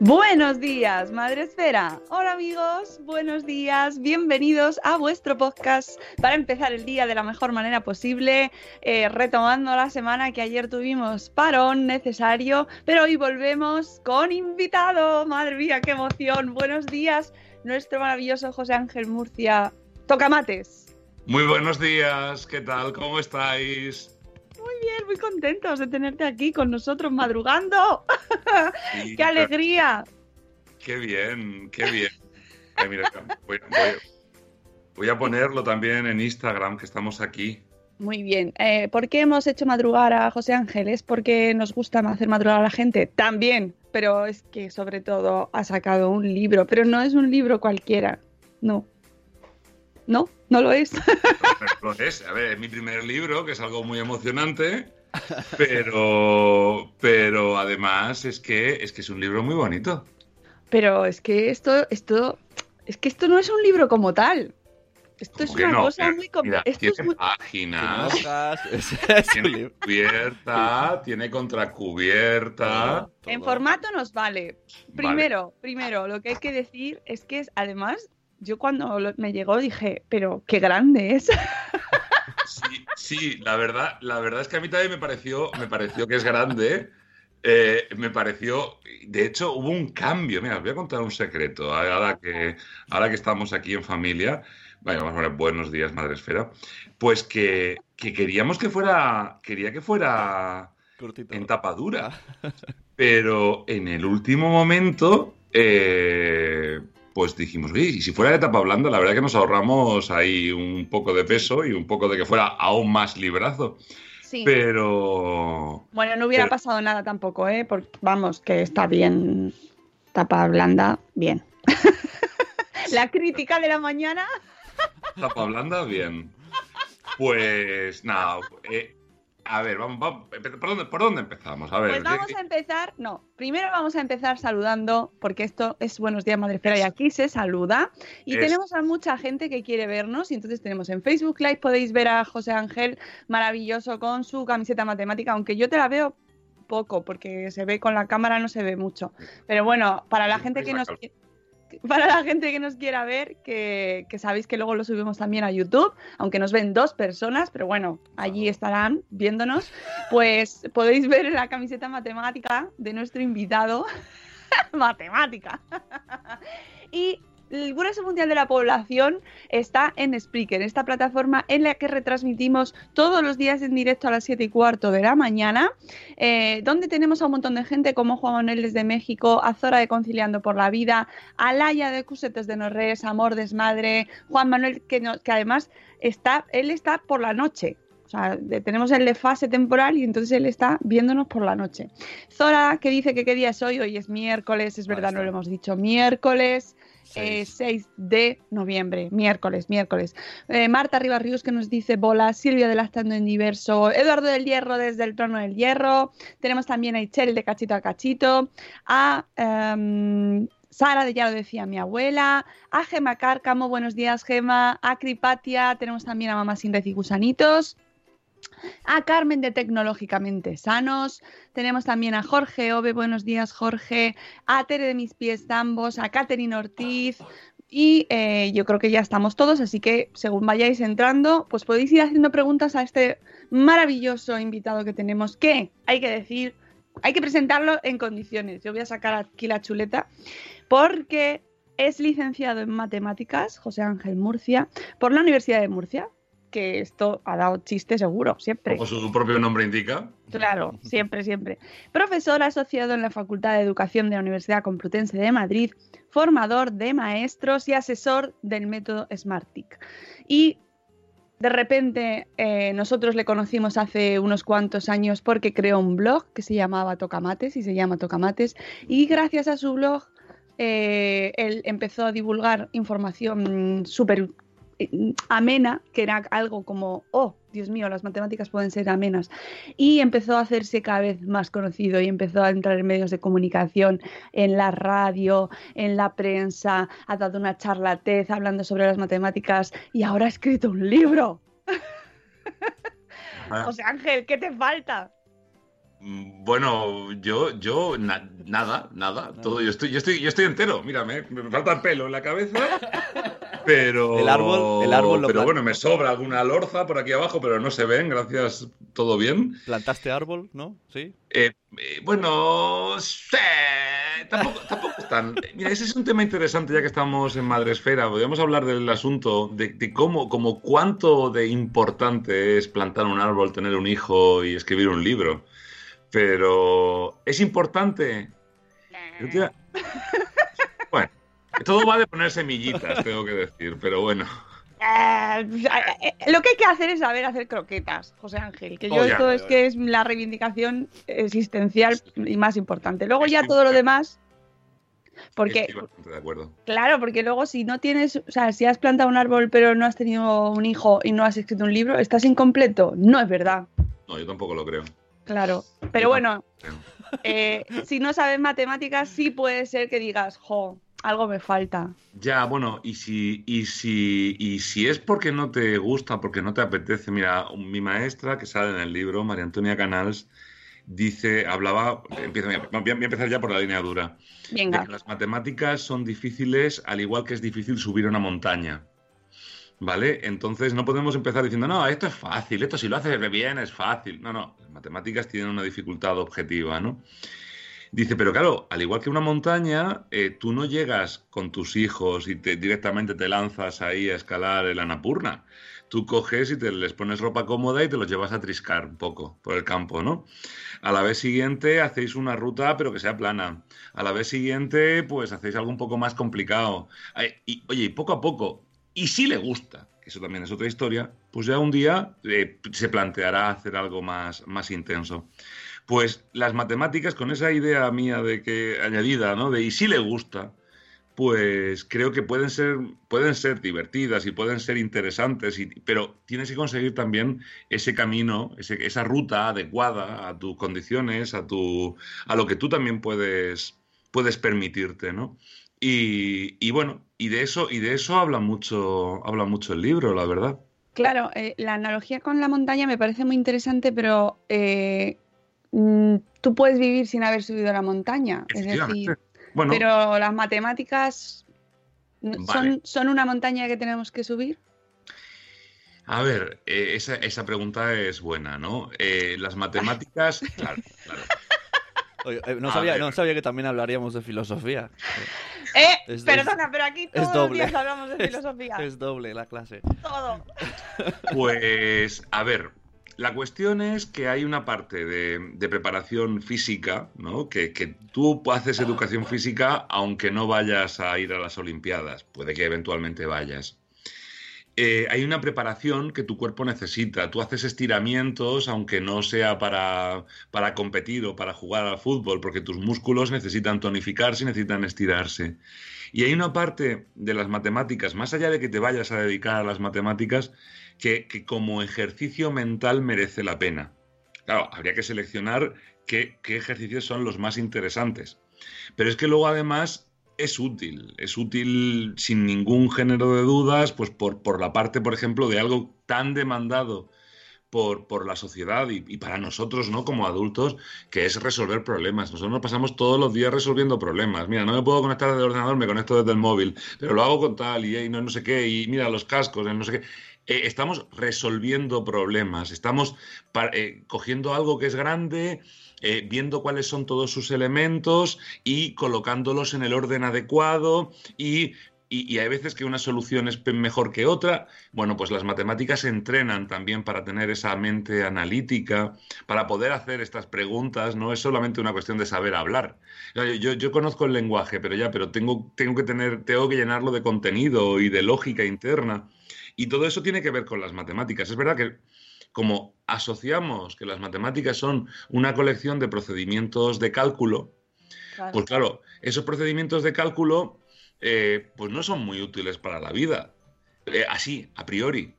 Buenos días, Madre Esfera. Hola amigos, buenos días, bienvenidos a vuestro podcast para empezar el día de la mejor manera posible, eh, retomando la semana que ayer tuvimos parón necesario, pero hoy volvemos con invitado. Madre mía, qué emoción. Buenos días, nuestro maravilloso José Ángel Murcia. Toca mates. Muy buenos días, ¿qué tal? ¿Cómo estáis? Muy bien, muy contentos de tenerte aquí con nosotros madrugando. Sí, ¡Qué alegría! Qué bien, qué bien. Ay, mira, voy, voy- voy a ponerlo también en Instagram, que estamos aquí. Muy bien. Eh, ¿Por qué hemos hecho madrugar a José Ángel? ¿Es porque nos gusta hacer madrugar a la gente? También, pero es que sobre todo ha sacado un libro, pero no es un libro cualquiera. No. No, no lo es. Lo es, a ver, es mi primer libro, que es algo muy emocionante, pero, pero además es que, es que es un libro muy bonito. Pero es que esto, esto, es que esto no es un libro como tal. Esto es ¿Cómo que una no? cosa Mira, muy com- mira, esto tiene es muy- páginas, tiene cubierta, tiene contracubierta. En formato nos vale. Primero, primero, lo que hay que decir es que es, además, yo cuando lo- me llegó dije, pero qué grande es. Sí, sí, la verdad, la verdad es que a mí también me pareció, me pareció que es grande. eh, me pareció, de hecho, hubo un cambio. Mira, os voy a contar un secreto. Ahora que, ahora que estamos aquí en familia, vaya, vamos a poner buenos días, Madre Esfera. Pues que, que queríamos que fuera, quería que fuera Cortito. en tapa dura. Pero en el último momento, eh, pues dijimos, oye, y si fuera de tapa blanda, la verdad que nos ahorramos ahí un poco de peso y un poco de que fuera aún más librazo. Sí. Pero Bueno, no hubiera Pero- pasado nada tampoco, ¿eh? Porque, vamos, que está bien. Tapa blanda, bien. La crítica de la mañana. tapa blanda, bien. Pues nada, eh, a ver, vamos, vamos, ¿por dónde, por dónde empezamos? A ver, Pues vamos a empezar. No, primero vamos a empezar saludando, porque esto es Buenos Días, Madre Esfera, y aquí se saluda. Y Es- tenemos a mucha gente que quiere vernos, y entonces tenemos en Facebook Live, podéis ver a José Ángel maravilloso con su camiseta matemática, aunque yo te la veo poco, porque se ve con la cámara, no se ve mucho. Pero bueno, para la gente que nos para la gente que nos quiera ver, que, que sabéis que luego lo subimos también a YouTube, aunque nos ven dos personas, pero bueno, allí estarán viéndonos, pues podéis ver la camiseta matemática de nuestro invitado, matemática. y el grueso mundial de la población está en Spreaker, esta plataforma en la que retransmitimos todos los días en directo a las 7 y cuarto de la mañana, eh, donde tenemos a un montón de gente como Juan Manuel desde México, a Zora de Conciliando por la Vida, a Laia de Cusetes de Norres, Amor Desmadre, Juan Manuel que, que además está, él está por la noche. O sea, tenemos el de fase temporal y entonces él está viéndonos por la noche. Zora, que dice que qué día es hoy, hoy es miércoles, es verdad, no lo hemos dicho, miércoles eh, 6 de noviembre, miércoles, miércoles. Eh, Marta Ribarrius que nos dice bola, Silvia de Lactando en Diverso, Eduardo del Hierro desde el Trono del Hierro, tenemos también a Ichel de Cachito a Cachito, a em, Sara de Ya lo decía mi abuela, a Gema Cárcamo, buenos días Gema, a Cripatia, tenemos también a Mamá Sin Red y Gusanitos, a Carmen de Tecnológicamente Sanos, tenemos también a Jorge Ove, buenos días Jorge, a Tere de Mis Pies Tambos, a Catherine Ortiz. Y eh, yo creo que ya estamos todos, así que según vayáis entrando, pues podéis ir haciendo preguntas a este maravilloso invitado que tenemos, que hay que decir, hay que presentarlo en condiciones. Yo voy a sacar aquí la chuleta porque es licenciado en matemáticas, José Ángel Murcia, por la Universidad de Murcia, que esto ha dado chiste seguro, siempre. Como su propio nombre indica. Claro, siempre, siempre. Profesor asociado en la Facultad de Educación de la Universidad Complutense de Madrid, formador de maestros y asesor del método SmartTIC. Y de repente eh, nosotros le conocimos hace unos cuantos años porque creó un blog que se llamaba Tocamates y se llama Tocamates. Y gracias a su blog eh, él empezó a divulgar información súper amena, que era algo como, oh, Dios mío, las matemáticas pueden ser amenas. Y empezó a hacerse cada vez más conocido y empezó a entrar en medios de comunicación, en la radio, en la prensa, ha dado una charla TED hablando sobre las matemáticas y ahora ha escrito un libro. Ah, José Ángel, ¿qué te falta? Mm, Bueno, yo, yo, na- nada, nada. Todo, yo estoy, yo estoy, yo estoy entero. Mírame, me falta el pelo en la cabeza. Pero. El árbol- el árbol lo Pero bueno, me sobra alguna lorza por aquí abajo, pero no se ven, gracias, todo bien. ¿Plantaste árbol, no? ¿Sí? Eh, eh, bueno, sí, tampoco, tampoco es tan. Mira, ese es un tema interesante ya que estamos en Madresfera. Podríamos hablar del asunto de, de cómo, como cuánto de importante es plantar un árbol, tener un hijo y escribir un libro. Pero, ¿es importante? Te- Bueno, todo va de poner semillitas, tengo que decir, pero bueno. Eh, lo que hay que hacer es saber hacer croquetas, José Ángel. Que yo Oh, ya, esto ya, es que es la reivindicación existencial y más importante. Luego ya todo lo demás. Porque, de acuerdo. claro, porque luego si no tienes, o sea, si has plantado un árbol pero no has tenido un hijo y no has escrito un libro, ¿estás incompleto? No es verdad. No, yo tampoco lo creo. Claro. Pero bueno, eh, si no sabes matemáticas, sí puede ser que digas, jo, algo me falta. Ya, bueno, y si, y si, y si es porque no te gusta, porque no te apetece, mira, mi maestra que sale en el libro, María Antonia Canals, dice, hablaba, empieza, voy a empezar ya por la línea dura, de Venga. que las matemáticas son difíciles al igual que es difícil subir una montaña. ¿Vale? Entonces no podemos empezar diciendo, no, esto es fácil, esto si lo haces bien es fácil. No, no, las matemáticas tienen una dificultad objetiva, ¿no? Dice, pero claro, al igual que una montaña, eh, tú no llegas con tus hijos y te, directamente te lanzas ahí a escalar el Annapurna. Tú coges y te les pones ropa cómoda y te los llevas a triscar un poco por el campo, ¿no? A la vez siguiente hacéis una ruta, pero que sea plana. A la vez siguiente, pues hacéis algo un poco más complicado. Y, oye, y poco a poco, y si le gusta, eso también es otra historia, pues ya un día eh, se planteará hacer algo más, más intenso. Pues las matemáticas, con esa idea mía de que añadida, ¿no? De y si le gusta, pues creo que pueden ser, pueden ser divertidas y pueden ser interesantes, y- pero tienes que conseguir también ese camino, esa ruta adecuada a tus condiciones, a, tu, a lo que tú también puedes, puedes permitirte, ¿no? Y, y bueno, y de eso, y de eso habla mucho, habla mucho el libro, la verdad. Claro, eh, la analogía con la montaña me parece muy interesante, pero eh, mm, tú puedes vivir sin haber subido a la montaña. Es decir, Bueno, pero las matemáticas Vale. son, son una montaña que tenemos que subir. a ver, eh, esa, esa pregunta es buena, ¿no? Eh, las matemáticas, claro, claro. Oye, eh, no, A sabía, ver. no sabía que también hablaríamos de filosofía. Eh, Es- perdona, pero aquí es todos los doble. días hablamos de filosofía. Es doble la clase. Todo. Pues, a ver, la cuestión es que hay una parte de, de preparación física, ¿no? Que, que tú haces educación física aunque no vayas a ir a las Olimpiadas, puede que eventualmente vayas. Eh, hay una preparación que tu cuerpo necesita. Tú haces estiramientos, aunque no sea para, para competir o para jugar al fútbol, porque tus músculos necesitan tonificarse y necesitan estirarse. Y hay una parte de las matemáticas, más allá de que te vayas a dedicar a las matemáticas, que, que como ejercicio mental merece la pena. Claro, habría que seleccionar qué, qué ejercicios son los más interesantes. Pero es que luego además es útil, es útil sin ningún género de dudas, pues por, por la parte, por ejemplo, de algo tan demandado por, por la sociedad y, para nosotros, ¿no? Como adultos, que es resolver problemas. Nosotros nos pasamos todos los días resolviendo problemas. Mira, no me puedo conectar desde el ordenador, me conecto desde el móvil, pero lo hago con tal y, y no, no sé qué, y mira los cascos, no sé qué. Eh, estamos resolviendo problemas, estamos eh, cogiendo algo que es grande, eh, viendo cuáles son todos sus elementos y colocándolos en el orden adecuado y, y- hay veces que una solución es mejor que otra. Bueno, pues las matemáticas entrenan también para tener esa mente analítica, para poder hacer estas preguntas, no es solamente una cuestión de saber hablar. Yo, yo- yo conozco el lenguaje, pero ya, pero tengo, tengo que tener, tengo que llenarlo de contenido y de lógica interna. Y todo eso tiene que ver con las matemáticas. Es verdad que como asociamos que las matemáticas son una colección de procedimientos de cálculo, Claro. pues claro, esos procedimientos de cálculo eh, pues no son muy útiles para la vida. Eh, así, a priori.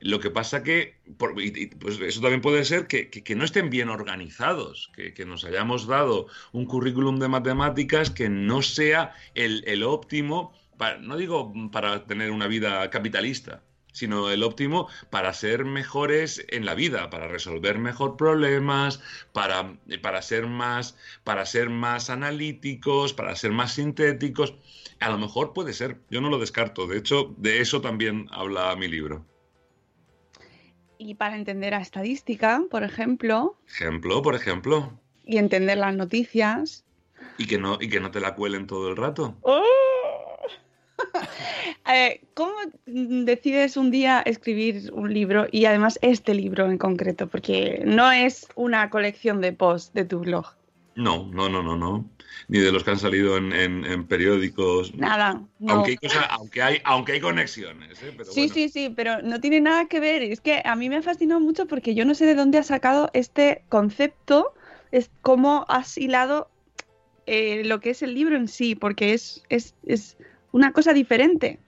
Lo que pasa que, por- y- y, pues eso también puede ser que, que- que no estén bien organizados, que, que nos hayamos dado un currículum de matemáticas que no sea el, el óptimo, para- no digo para tener una vida capitalista, sino el óptimo para ser mejores en la vida, para resolver mejor problemas, para, para, ser, más, para ser más analíticos, para ser más sintéticos. A lo mejor puede ser, yo no lo descarto. De hecho, de eso también habla mi libro. Y para entender a estadística, por ejemplo, Ejemplo, por ejemplo, y entender las noticias. y que no, y que no te la cuelen todo el rato. ¡Oh! Eh, ¿Cómo decides un día escribir un libro y además este libro en concreto? Porque no es una colección de posts de tu blog. No, no, no, no, no. Ni de los que han salido en, en- en periódicos. Nada. no. Aunque, hay cosa- aunque, hay, aunque hay conexiones. ¿eh? Pero Sí, bueno. sí, sí, pero no tiene nada que ver. Es que a mí me ha fascinado mucho porque yo no sé de dónde has sacado este concepto, es cómo has hilado eh, lo que es el libro en sí, porque es, es, es una cosa diferente.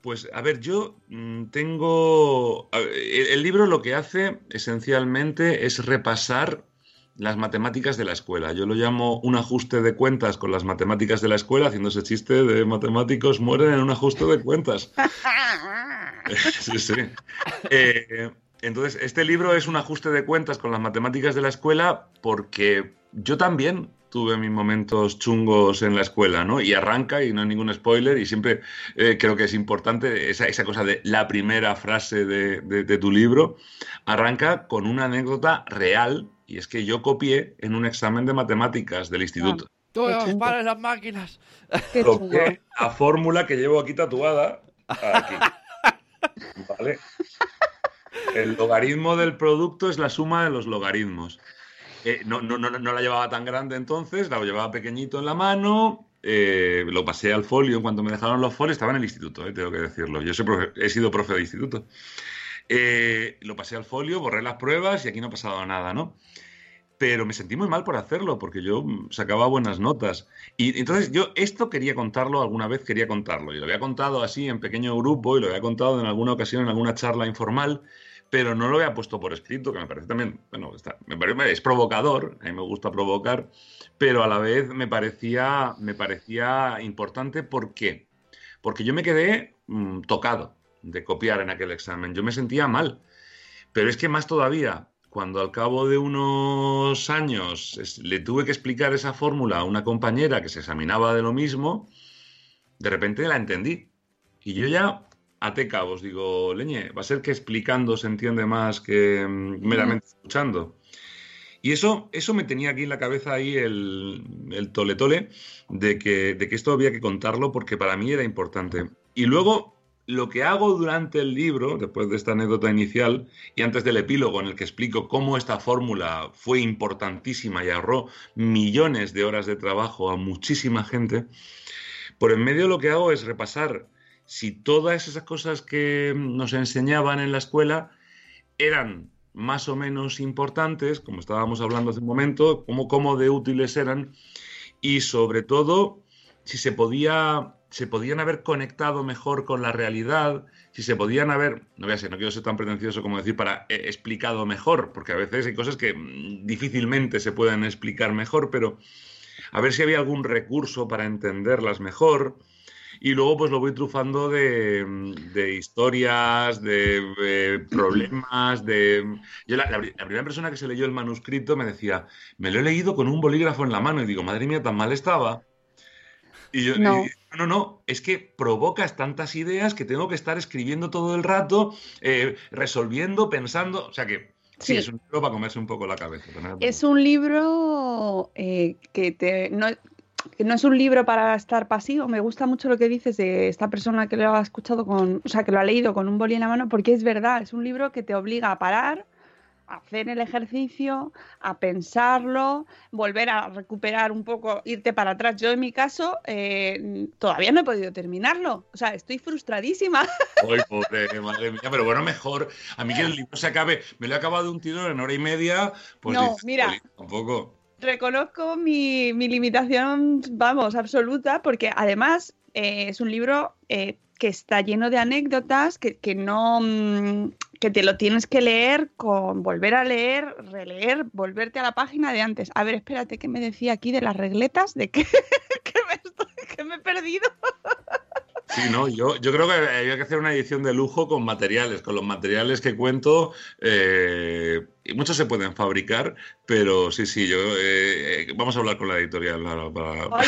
Pues a ver, yo mm, tengo... el libro lo que hace esencialmente es repasar las matemáticas de la escuela. Yo lo llamo un ajuste de cuentas con las matemáticas de la escuela, haciendo ese chiste de matemáticos mueren en un ajuste de cuentas. Sí, sí. Eh, entonces, este libro es un ajuste de cuentas con las matemáticas de la escuela porque yo también tuve mis momentos chungos en la escuela, ¿no? Y arranca, y no hay ningún spoiler, y siempre eh, creo que es importante esa, esa cosa de la primera frase de, de- de tu libro, arranca con una anécdota real, y es que yo copié en un examen de matemáticas del instituto. ¡Todos, chungo. paren las máquinas! Copié la fórmula que llevo aquí tatuada. Aquí. ¿Vale? El logaritmo del producto es la suma de los logaritmos. No, no, no, no la llevaba tan grande entonces, la llevaba pequeñito en la mano. eh, lo pasé al folio en cuanto me dejaron los folios. Estaba en el instituto, eh, tengo que decirlo. Yo soy profe- he sido profe de instituto. Eh, lo pasé al folio, borré las pruebas y aquí no ha pasado nada, ¿no? Pero me sentí muy mal por hacerlo, porque yo mm, sacaba buenas notas. Y entonces yo esto quería contarlo, alguna vez quería contarlo. Y lo había contado así en pequeño grupo y lo había contado en alguna ocasión, en alguna charla informal, pero no lo había puesto por escrito, que me parece también, bueno, está- me parece, es provocador, a mí me gusta provocar, pero a la vez me parecía, me parecía importante. ¿Por qué? Porque yo me quedé mm, tocado de copiar en aquel examen. Yo me sentía mal. Pero es que más todavía, cuando al cabo de unos años le tuve que explicar esa fórmula a una compañera que se examinaba de lo mismo, de repente la entendí. Y yo ya até cabos, digo, leñe, va a ser que explicando se entiende más que mm, meramente escuchando. Y eso, eso me tenía aquí en la cabeza ahí el, el tole tole de que, de que esto había que contarlo porque para mí era importante. Y luego lo que hago durante el libro, después de esta anécdota inicial y antes del epílogo en el que explico cómo esta fórmula fue importantísima y ahorró millones de horas de trabajo a muchísima gente, por en medio lo que hago es repasar si todas esas cosas que nos enseñaban en la escuela eran más o menos importantes, como estábamos hablando hace un momento, cómo, cómo de útiles eran y sobre todo si se podía se podían haber conectado mejor con la realidad, si se podían haber, no voy a ser, no quiero ser tan pretencioso como decir para eh, explicado mejor, porque a veces hay cosas que mm, difícilmente se pueden explicar mejor, pero a ver si había algún recurso para entenderlas mejor. Y luego pues lo voy trufando de, de historias, de, de, problemas, de... Yo la, la, la, primera persona que se leyó el manuscrito me decía, me lo he leído con un bolígrafo en la mano y digo, madre mía, tan mal estaba. Y yo, no. Y, no, no, es que provocas tantas ideas que tengo que estar escribiendo todo el rato, eh, resolviendo, pensando, o sea que sí, sí, es un libro para comerse un poco la cabeza. Es un libro eh, que te... No, no es un libro para estar pasivo. Me gusta mucho lo que dices de esta persona que lo ha escuchado con, o sea, que lo ha leído con un boli en la mano, porque es verdad, es un libro que te obliga a parar, a hacer el ejercicio, a pensarlo, volver a recuperar un poco, irte para atrás. Yo en mi caso eh, todavía no he podido terminarlo. O sea, estoy frustradísima. Ay, pobre, madre mía. Pero bueno, mejor. A mí que el libro se acabe. Me lo he acabado un tiro en hora y media. Pues no, mira. Tampoco reconozco mi, mi, limitación, vamos, absoluta, porque además eh, es un libro eh, que está lleno de anécdotas que, que no mm, que te lo tienes que leer con volver a leer, releer, volverte a la página de antes. A ver, espérate, ¿qué me decía aquí de las regletas? ¿De qué, que me, estoy, que me he perdido? Sí, no, yo, yo creo que había que hacer una edición de lujo con materiales, con los materiales que cuento. Eh, y muchos se pueden fabricar, pero sí, sí, yo eh, vamos a hablar con la editorial para, para...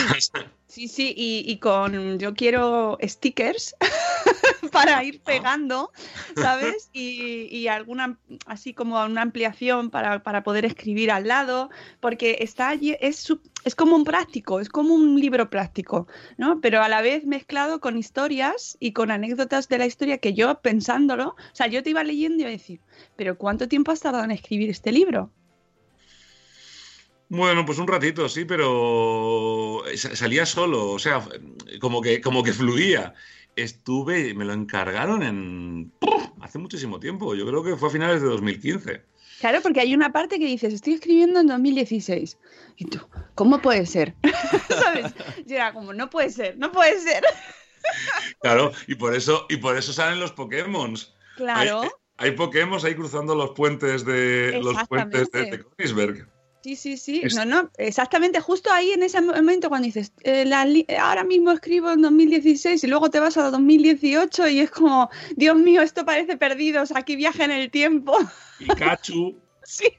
Sí, sí, y, y, con yo quiero stickers para ir pegando, ¿sabes? Y, y, alguna así como una ampliación para, para, poder escribir al lado, porque está allí, es, es como un práctico, es como un libro práctico, ¿no? Pero a la vez mezclado con historias y con anécdotas de la historia que yo pensándolo, o sea, yo te iba leyendo y iba a decir, pero ¿cuánto tiempo has tardado en escribir este libro? Bueno, pues un ratito, sí, pero salía solo, o sea, como que, como que fluía. Estuve, me lo encargaron en hace muchísimo tiempo, yo creo que fue a finales de 2015. Claro, porque hay una parte que dices, estoy escribiendo en 2016. Y tú, ¿cómo puede ser? ¿Sabes? Y era como, no puede ser, no puede ser. claro, y por eso, y por eso salen los Pokémon. Claro. Hay, hay Pokémon ahí cruzando los puentes de los puentes de, de Königsberg. Sí, sí, sí. Es... No, no, exactamente. Justo ahí en ese momento cuando dices, eh, la, ahora mismo escribo en 2016 y luego te vas a 2018 y es como, Dios mío, esto parece perdidos, aquí viaja en el tiempo. Pikachu. sí.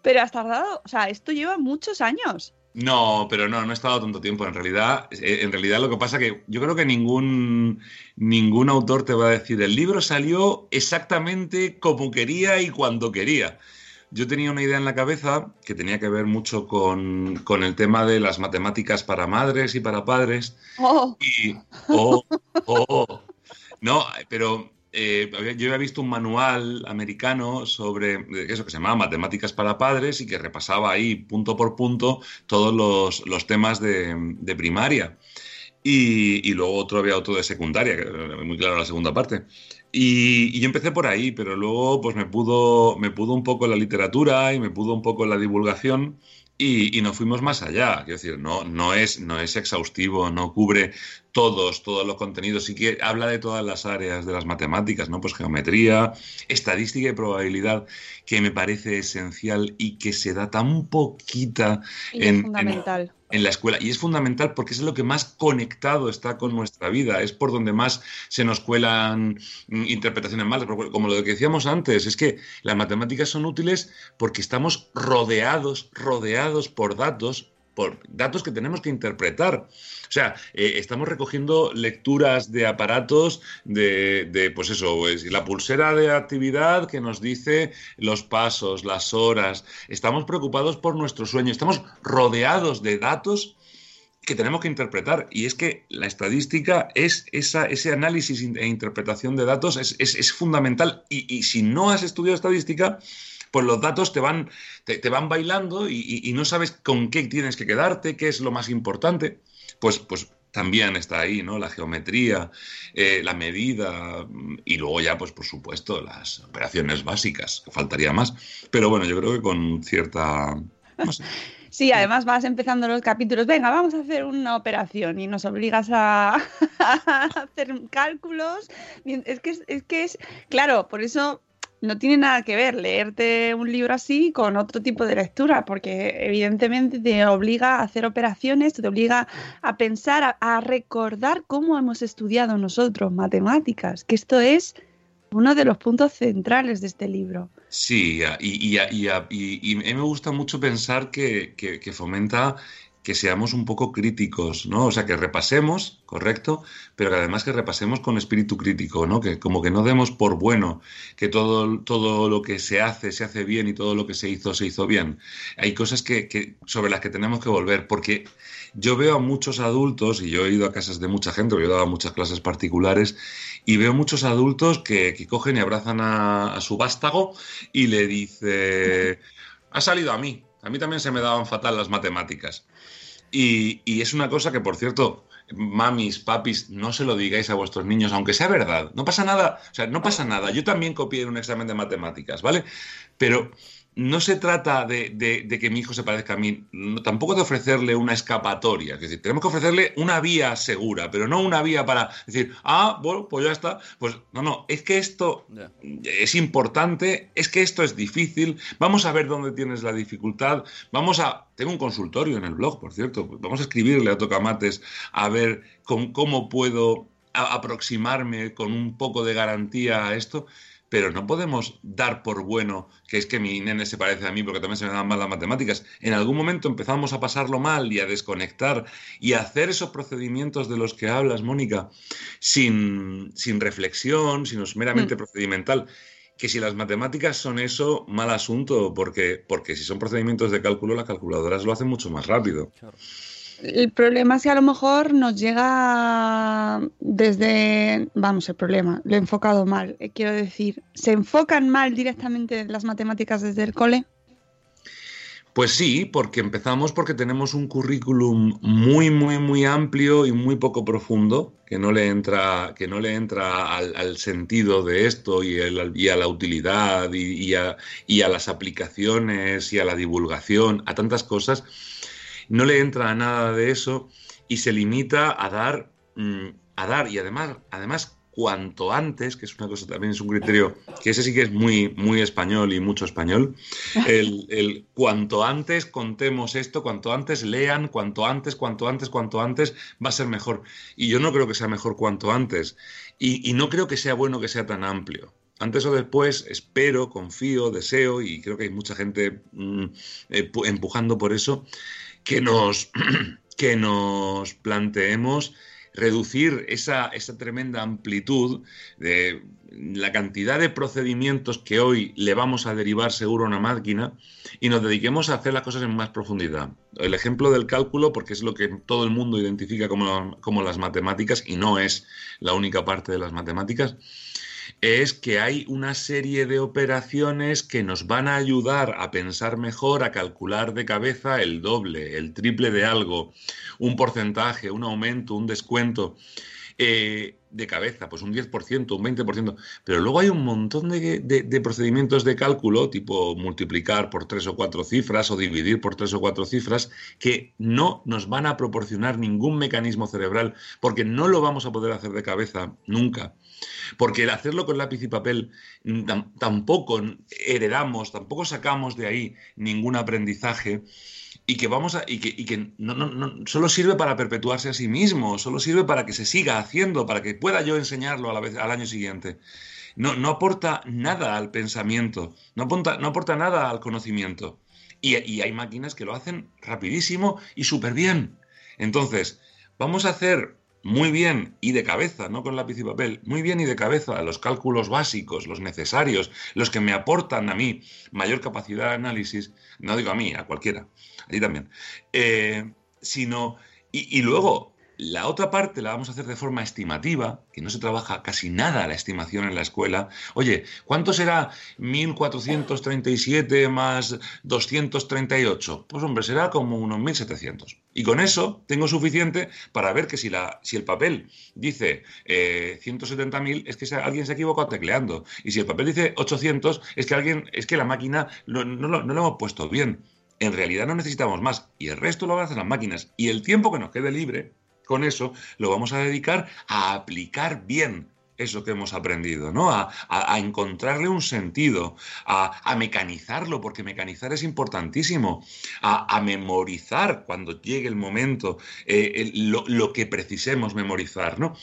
Pero has tardado, o sea, esto lleva muchos años. No, pero no, no he estado tanto tiempo. En realidad, eh, en realidad lo que pasa que yo creo que ningún, ningún autor te va a decir, el libro salió exactamente como quería y cuando quería. Yo tenía una idea en la cabeza que tenía que ver mucho con, con el tema de las matemáticas para madres y para padres. Oh. Y, oh, oh. No, pero eh, yo había visto un manual americano sobre eso que se llamaba Matemáticas para Padres y que repasaba ahí punto por punto todos los, los temas de, de primaria. Y, y, luego otro había otro de secundaria, que era muy claro la segunda parte. Y, y, yo empecé por ahí, pero luego pues me pudo, me pudo un poco la literatura y me pudo un poco la divulgación y, y nos fuimos más allá. Quiero decir, no, no, es, no es exhaustivo, no cubre todos, todos los contenidos, sí que habla de todas las áreas de las matemáticas, ¿no? Pues geometría, estadística y probabilidad, que me parece esencial y que se da tan poquita y en, fundamental. En, en la escuela. Y es fundamental porque es lo que más conectado está con nuestra vida, es por donde más se nos cuelan interpretaciones malas. Como lo que decíamos antes, es que las matemáticas son útiles porque estamos rodeados, rodeados por datos por datos que tenemos que interpretar. O sea, eh, estamos recogiendo lecturas de aparatos de, de, pues eso, pues, la pulsera de actividad que nos dice los pasos, las horas. Estamos preocupados por nuestro sueño. Estamos rodeados de datos que tenemos que interpretar. Y es que la estadística es esa, ese análisis e interpretación de datos es, fundamental. Y, si no has estudiado estadística, pues los datos te van, te, te van bailando y, y, no sabes con qué tienes que quedarte, qué es lo más importante. Pues, pues también está ahí, ¿no? La geometría, eh, la medida y luego ya, pues por supuesto, las operaciones básicas, faltaría más. Pero bueno, yo creo que con cierta... Sí, además vas empezando los capítulos, venga, vamos a hacer una operación y nos obligas a, a hacer cálculos. Es que es, es que es, claro, por eso no tiene nada que ver leerte un libro así con otro tipo de lectura, porque evidentemente te obliga a hacer operaciones, te obliga a pensar, a, recordar cómo hemos estudiado nosotros matemáticas, que esto es uno de los puntos centrales de este libro. Sí, y, y, y, y, me gusta mucho pensar que, que, fomenta que seamos un poco críticos, ¿no? O sea, que repasemos, correcto, pero que además que repasemos con espíritu crítico, ¿no? Que como que no demos por bueno que todo, todo lo que se hace se hace bien y todo lo que se hizo se hizo bien. Hay cosas que, sobre las que tenemos que volver, porque yo veo a muchos adultos, y yo he ido a casas de mucha gente, yo he dado muchas clases particulares, y veo muchos adultos que, que cogen y abrazan a, a, su vástago y le dice, ha salido a mí, a mí también se me daban fatal las matemáticas. Y, es una cosa que, por cierto, mamis, papis, no se lo digáis a vuestros niños, aunque sea verdad. No pasa nada, o sea, no pasa nada. Yo también copié un examen de matemáticas, ¿vale? Pero no se trata de, de, de, que mi hijo se parezca a mí, no, tampoco de ofrecerle una escapatoria. Es decir, tenemos que ofrecerle una vía segura, pero no una vía para decir, ah, bueno, pues ya está. Pues no, no, es que esto yeah. es importante, es que esto es difícil, vamos a ver dónde tienes la dificultad, vamos a... Tengo un consultorio en el blog, por cierto, vamos a escribirle a Tocamates a ver con, cómo puedo a, aproximarme con un poco de garantía a esto pero no podemos dar por bueno que es que mi nene se parece a mí porque también se me dan mal las matemáticas. En algún momento empezamos a pasarlo mal y a desconectar y a hacer esos procedimientos de los que hablas, Mónica, sin, sin reflexión, sino meramente mm. procedimental. Que si las matemáticas son eso, mal asunto, porque, porque si son procedimientos de cálculo, las calculadoras lo hacen mucho más rápido. Claro. El problema es que a lo mejor nos llega desde, vamos, el problema, lo he enfocado mal, eh, quiero decir, ¿se enfocan mal directamente las matemáticas desde el cole? Pues sí, porque empezamos porque tenemos un currículum muy, muy, muy amplio y muy poco profundo, que no le entra, que no le entra al, sentido de esto y, el, y, a la utilidad y, a, y a las aplicaciones y a la divulgación, a tantas cosas no le entra a nada de eso y se limita a dar, mmm, a dar y además, además cuanto antes, que es una cosa también es un criterio que ese sí que es muy, muy español y mucho español, el, el, cuanto antes contemos esto, cuanto antes lean, cuanto antes, cuanto antes, cuanto antes, va a ser mejor. Y yo no creo que sea mejor cuanto antes. Y, y no creo que sea bueno que sea tan amplio antes o después, espero, confío, deseo, y creo que hay mucha gente mmm, empujando por eso, que nos, que nos planteemos reducir esa, esa, tremenda amplitud de la cantidad de procedimientos que hoy le vamos a derivar seguro a una máquina y nos dediquemos a hacer las cosas en más profundidad. El ejemplo del cálculo, porque es lo que todo el mundo identifica como, como las matemáticas y no es la única parte de las matemáticas, es que hay una serie de operaciones que nos van a ayudar a pensar mejor, a calcular de cabeza el doble, el triple de algo, un porcentaje, un aumento, un descuento. Eh, de cabeza, pues un 10%, un 20%, pero luego hay un montón de, de, de, procedimientos de cálculo, tipo multiplicar por tres o cuatro cifras o dividir por tres o cuatro cifras, que no nos van a proporcionar ningún mecanismo cerebral, porque no lo vamos a poder hacer de cabeza nunca. Porque el hacerlo con lápiz y papel tampoco heredamos, tampoco sacamos de ahí ningún aprendizaje y que vamos a y que, y que no, no, no, solo sirve para perpetuarse a sí mismo, solo sirve para que se siga haciendo, para que pueda yo enseñarlo a la vez, al año siguiente. No, no aporta nada al pensamiento, no aporta, no aporta nada al conocimiento. Y, y hay máquinas que lo hacen rapidísimo y súper bien. Entonces, vamos a hacer muy bien y de cabeza, no con lápiz y papel, muy bien y de cabeza los cálculos básicos, los necesarios, los que me aportan a mí mayor capacidad de análisis, no digo a mí, a cualquiera, a ti también, eh, sino, y, y luego la otra parte la vamos a hacer de forma estimativa, que no se trabaja casi nada la estimación en la escuela. Oye, ¿cuánto será 1437 más 238? Pues hombre, será como unos 1700. Y con eso tengo suficiente para ver que si, la, si el papel dice eh, 170.000 es que alguien se ha equivocado tecleando. Y si el papel dice 800 es que alguien es que la máquina no, no lo hemos puesto bien. En realidad no necesitamos más y el resto lo hacer las máquinas. Y el tiempo que nos quede libre con eso lo vamos a dedicar a aplicar bien eso que hemos aprendido, ¿no? A, a- encontrarle un sentido, a, mecanizarlo, porque mecanizar es importantísimo, a, memorizar cuando llegue el momento, eh, lo, lo que precisemos memorizar, ¿no?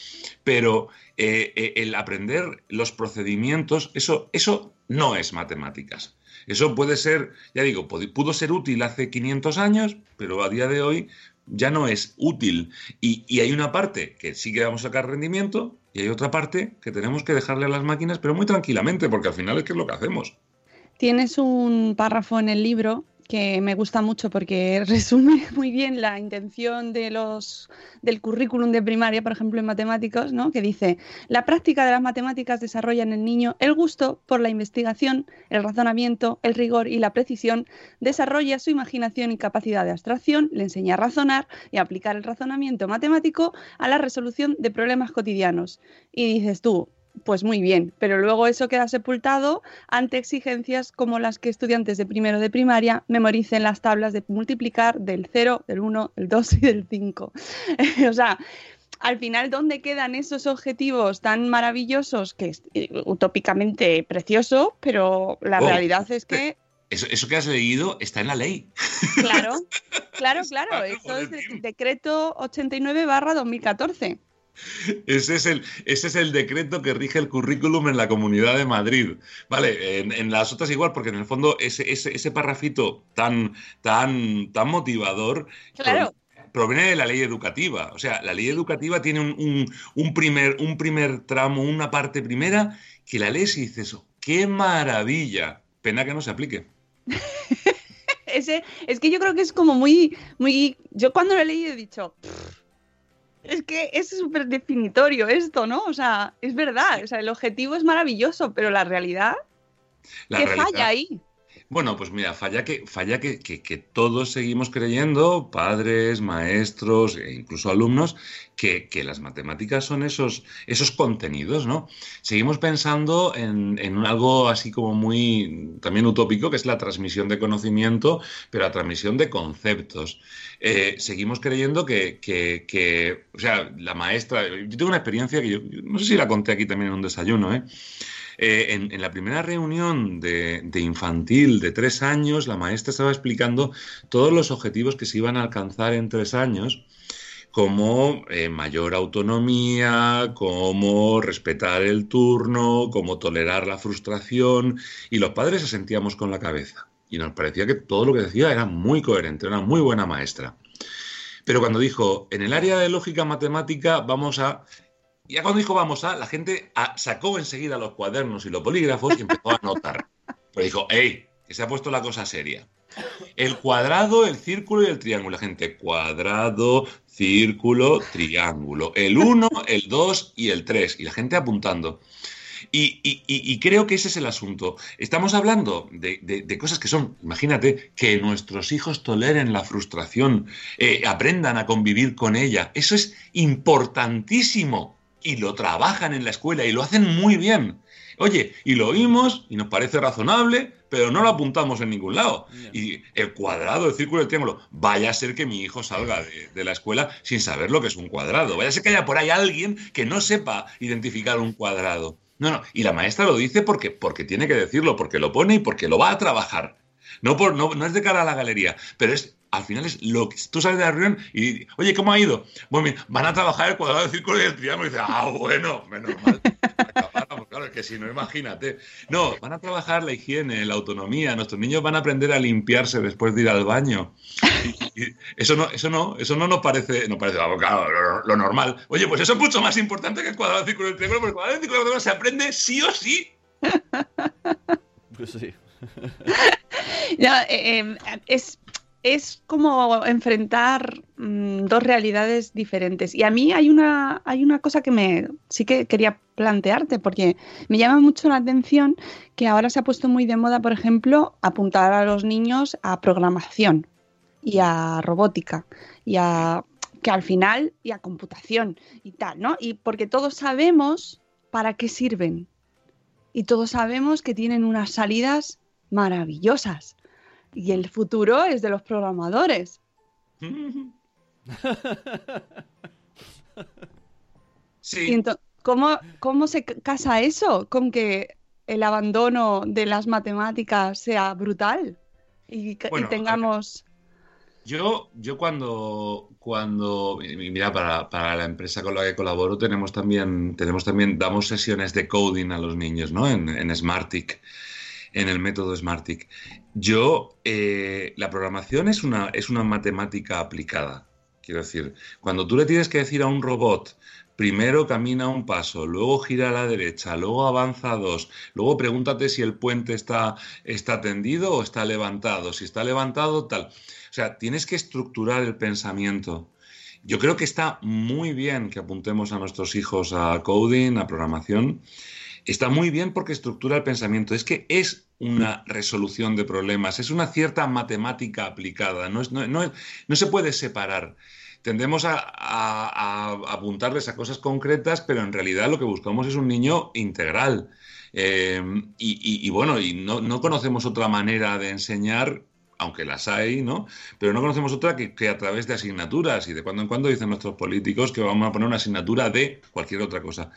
Pero eh, eh, el aprender los procedimientos, eso, eso no es matemáticas. Eso puede ser, ya digo, pudo ser útil hace 500 años, pero a día de hoy ya no es útil. Y, y hay una parte que sí que vamos a sacar rendimiento y hay otra parte que tenemos que dejarle a las máquinas, pero muy tranquilamente, porque al final es que es lo que hacemos. Tienes un párrafo en el libro que me gusta mucho porque resume muy bien la intención de los, del currículum de primaria, por ejemplo, en matemáticos, ¿no? que dice, la práctica de las matemáticas desarrolla en el niño el gusto por la investigación, el razonamiento, el rigor y la precisión, desarrolla su imaginación y capacidad de abstracción, le enseña a razonar y a aplicar el razonamiento matemático a la resolución de problemas cotidianos. Y dices tú, pues muy bien, pero luego eso queda sepultado ante exigencias como las que estudiantes de primero de primaria memoricen las tablas de multiplicar del 0, del 1, del 2 y del 5. o sea, al final, ¿dónde quedan esos objetivos tan maravillosos que es eh, utópicamente precioso, pero la Oh, realidad es que, Eso, eso que has leído está en la ley. claro, claro, claro, eso es el decreto 89 barra 2014. Ese es, el, ese es el decreto que rige el currículum en la Comunidad de Madrid. Vale, en, en las otras igual, porque en el fondo ese, ese, ese parrafito tan, tan, tan motivador Claro. proviene, proviene de la ley educativa. O sea, la ley educativa tiene un, un- un primer, un primer tramo, una parte primera, que la lees y dices, "Oh, ¡qué maravilla! Pena que no se aplique. Ese, es que yo creo que es como muy, muy. Yo cuando lo he leído he dicho. "Pff, Es que es súper definitorio esto, ¿no? O sea, es verdad. O sea, el objetivo es maravilloso, pero la realidad, La ¿qué realidad- falla ahí? Bueno, pues mira, falla que, falla que, que- todos seguimos creyendo, padres, maestros e incluso alumnos, que, que las matemáticas son esos, esos contenidos, ¿no? Seguimos pensando en, en algo así como muy también utópico, que es la transmisión de conocimiento, pero la transmisión de conceptos. Eh, seguimos creyendo que, que- que, o sea, la maestra, yo tengo una experiencia que yo no sé si la conté aquí también en un desayuno, ¿eh? Eh, en, la primera reunión de, de infantil de tres años, la maestra estaba explicando todos los objetivos que se iban a alcanzar en tres años, como eh, mayor autonomía, como respetar el turno, como tolerar la frustración, y los padres se sentíamos con la cabeza. Y nos parecía que todo lo que decía era muy coherente, era una muy buena maestra. Pero cuando dijo, en el área de lógica matemática vamos a ya cuando dijo vamos a, la gente a- sacó enseguida los cuadernos y los bolígrafos y empezó a anotar. Pero dijo, hey, que se ha puesto la cosa seria. El cuadrado, el círculo y el triángulo. La gente, cuadrado, círculo, triángulo. El 1, el 2 y el 3. Y la gente apuntando. Y, y- y- y creo que ese es el asunto. Estamos hablando de cosas que son, imagínate, que nuestros hijos toleren la frustración, eh, aprendan a convivir con ella. Eso es importantísimo. Y lo trabajan en la escuela y lo hacen muy bien. Oye, y lo oímos y nos parece razonable, pero no lo apuntamos en ningún lado. Y el cuadrado, el círculo, el triángulo. Vaya a ser que mi hijo salga de, de la escuela sin saber lo que es un cuadrado. Vaya a ser que haya por ahí alguien que no sepa identificar un cuadrado. No, no. Y la maestra lo dice porque, porque tiene que decirlo, porque lo pone y porque lo va a trabajar. No, por, no, no es de cara a la galería, pero es al final es lo que tú sales de la reunión y oye, ¿cómo ha ido? Bueno, mira, van a trabajar el cuadrado, el círculo y el triángulo. Y dices, ah, bueno, menos mal. Pues claro, es porque si no, imagínate. No, van a trabajar la higiene, la autonomía. Nuestros niños van a aprender a limpiarse después de ir al baño. Y, y eso no, eso no, eso no nos parece, nos parece claro, lo, lo normal. Oye, pues eso es mucho más importante que el cuadrado, el círculo, el triángulo, porque el cuadrado, el círculo, el triángulo se aprende sí o sí. Pues sí. No, eh, eh, es, es como enfrentar mm, dos realidades diferentes. Y a mí hay una, hay una cosa que me sí que quería plantearte, porque me llama mucho la atención que ahora se ha puesto muy de moda, por ejemplo, apuntar a los niños a programación y a robótica y a que al final y a computación y tal, ¿no? Y porque todos sabemos para qué sirven y todos sabemos que tienen unas salidas maravillosas y el futuro es de los programadores. Sí. ¿cómo, ¿Cómo se casa eso con que el abandono de las matemáticas sea brutal y, tengamos... Yo, yo cuando, cuando, mira, para, para la empresa con la que colaboro tenemos también, tenemos también, damos sesiones de coding a los niños, ¿no? En, en Smartick, en el método Smartick. Yo, eh, la programación es una, es una matemática aplicada. Quiero decir, cuando tú le tienes que decir a un robot, primero camina un paso, luego gira a la derecha, luego avanza dos, luego pregúntate si el puente está, está tendido o está levantado, si está levantado, tal. O sea, tienes que estructurar el pensamiento. Yo creo que está muy bien que apuntemos a nuestros hijos a coding, a programación. Está muy bien porque estructura el pensamiento. Es que es una resolución de problemas, es una cierta matemática aplicada. No, es- no- no no se puede separar. Tendemos a, a- apuntarles a cosas concretas, pero en realidad lo que buscamos es un niño integral. Eh, y, bueno, y no conocemos otra manera de enseñar aunque las hay, ¿no? Pero no conocemos otra que, que a través de asignaturas y de cuando en cuando dicen nuestros políticos que vamos a poner una asignatura de cualquier otra cosa.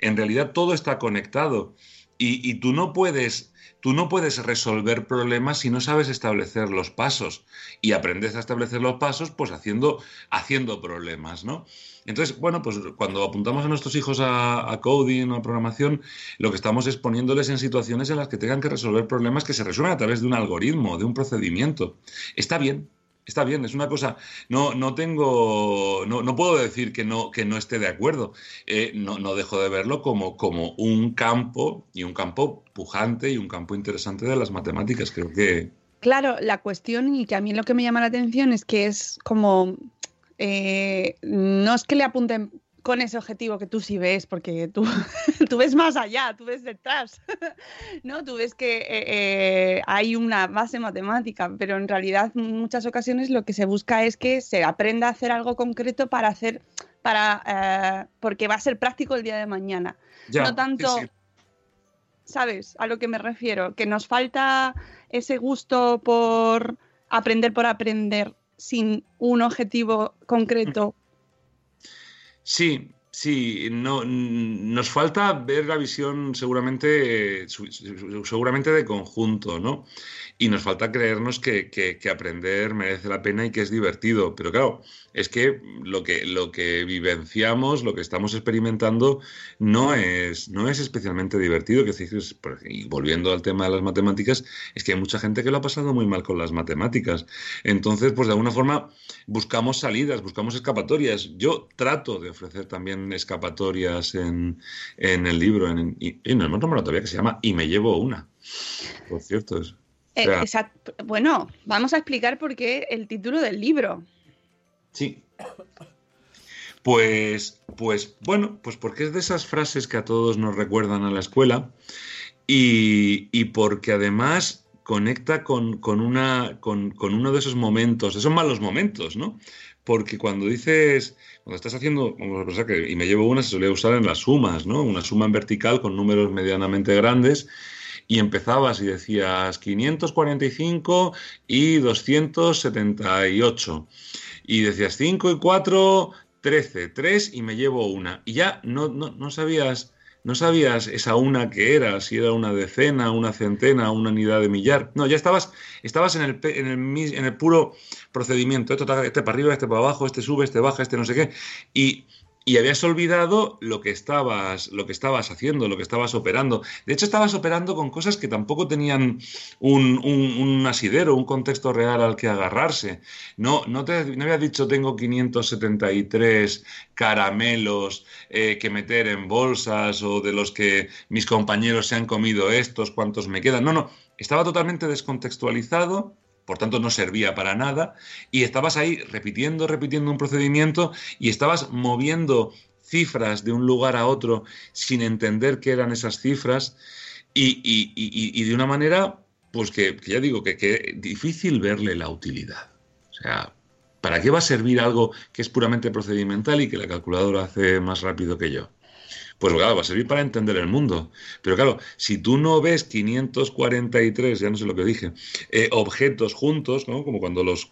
En realidad todo está conectado y, y tú no puedes, tú no puedes resolver problemas si no sabes establecer los pasos y aprendes a establecer los pasos pues haciendo, haciendo problemas, ¿no? Entonces, bueno, pues cuando apuntamos a nuestros hijos a, coding o a programación, lo que estamos es poniéndoles en situaciones en las que tengan que resolver problemas que se resuelven a través de un algoritmo, de un procedimiento. Está bien, está bien, es una cosa. No, no tengo, no, no puedo decir que no, que no esté de acuerdo. Eh, no, no dejo de verlo como, como un campo y un campo pujante y un campo interesante de las matemáticas. Creo que. Claro, la cuestión y que a mí lo que me llama la atención es que es como, eh, no es que le apunten con ese objetivo que tú sí ves, porque tú, tú ves más allá, tú ves detrás, ¿no? Tú ves que eh, eh, hay una base matemática, pero en realidad en muchas ocasiones lo que se busca es que se aprenda a hacer algo concreto para hacer, para, porque va a ser práctico el día de mañana. Ya, no tanto, sí, sí. ¿sabes? A lo que me refiero, que nos falta ese gusto por aprender por aprender sin un objetivo concreto. Sí, sí, no, nos falta ver la visión seguramente, eh, seguramente de conjunto, ¿no? Y nos falta creernos que, que- que aprender merece la pena y que es divertido. Pero claro, es que lo que, lo que vivenciamos, lo que estamos experimentando, no es, no es especialmente divertido. Que y volviendo al tema de las matemáticas, es que hay mucha gente que lo ha pasado muy mal con las matemáticas. Entonces, pues de alguna forma buscamos salidas, buscamos escapatorias. Yo trato de ofrecer también escapatorias en, en el libro, en, y, y no hemos nombrado todavía que se llama Y me llevo una. Por cierto, es, o Eh, sea, Bueno, vamos a explicar por qué el título del libro. sí. Pues, pues bueno, pues porque es de esas frases que a todos nos recuerdan a la escuela y, y porque además conecta con, con una, con, con uno de esos momentos, esos malos momentos, ¿no? Porque cuando dices, cuando estás haciendo, y me llevo una, se solía usar en las sumas, ¿no? Una suma en vertical con números medianamente grandes y empezabas y decías 545 y 278 y decías 5 y 4, 13, 3 y me llevo una. Y ya no, no, no sabías, no sabías esa una que era, si era una decena, una centena, una unidad de millar. No, ya estabas, estabas en, el, en, el, en el puro procedimiento. Esto, este para arriba, este para abajo, este sube, este baja, este no sé qué. Y, y habías olvidado lo que estabas, lo que estabas haciendo, lo que estabas operando. De hecho, estabas operando con cosas que tampoco tenían un, un, asidero, un contexto real al que agarrarse. No, no te no habías dicho tengo 573 caramelos eh, que meter en bolsas o de los que mis compañeros se han comido estos, cuántos me quedan. No, no, estaba totalmente descontextualizado por tanto no servía para nada, y estabas ahí repitiendo, repitiendo un procedimiento y estabas moviendo cifras de un lugar a otro sin entender qué eran esas cifras y, de una manera, pues que, ya digo, que, que difícil verle la utilidad. O sea, ¿para qué va a servir algo que es puramente procedimental y que la calculadora hace más rápido que yo? Pues claro, va a servir para entender el mundo. Pero claro, si tú no ves 543, ya no sé lo que dije, eh, objetos juntos, ¿no? como cuando los,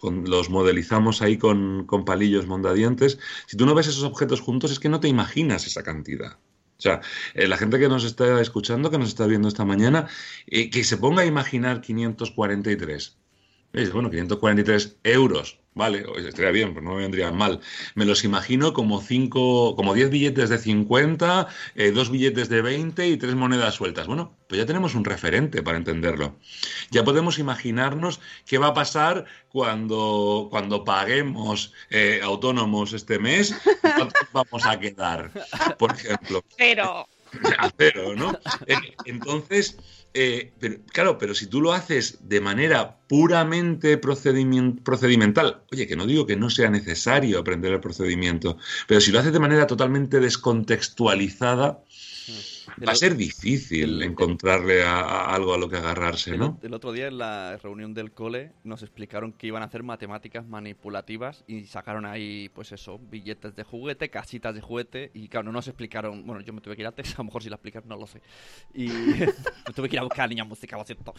modelizamos ahí con, palillos mondadientes, si tú no ves esos objetos juntos es que no te imaginas esa cantidad. O sea, eh, la gente que nos está escuchando, que nos está viendo esta mañana, eh, que se ponga a imaginar 543. Bueno, 543 euros Vale, estaría bien, pues no me vendría mal. Me los imagino como cinco, como 10 billetes de 50, eh, dos billetes de 20 y tres monedas sueltas. Bueno, pues ya tenemos un referente para entenderlo. Ya podemos imaginarnos qué va a pasar cuando, cuando paguemos eh, autónomos este mes, cuánto vamos a quedar, por ejemplo. Cero. A cero, ¿no? Eh, entonces, eh, claro, pero si tú lo haces de manera puramente procedimental, oye, que no digo que no sea necesario aprender el procedimiento, pero si lo haces de manera totalmente descontextualizada, Va a ser difícil encontrarle a, algo a lo que agarrarse, ¿no? El, otro día en la reunión del cole nos explicaron que iban a hacer matemáticas manipulativas y sacaron ahí, pues eso, billetes de juguete, casitas de juguete y claro, no nos explicaron, bueno, yo me tuve que ir antes, a lo mejor si la explican no lo sé. Y me tuve que ir a buscar a niña música, lo siento.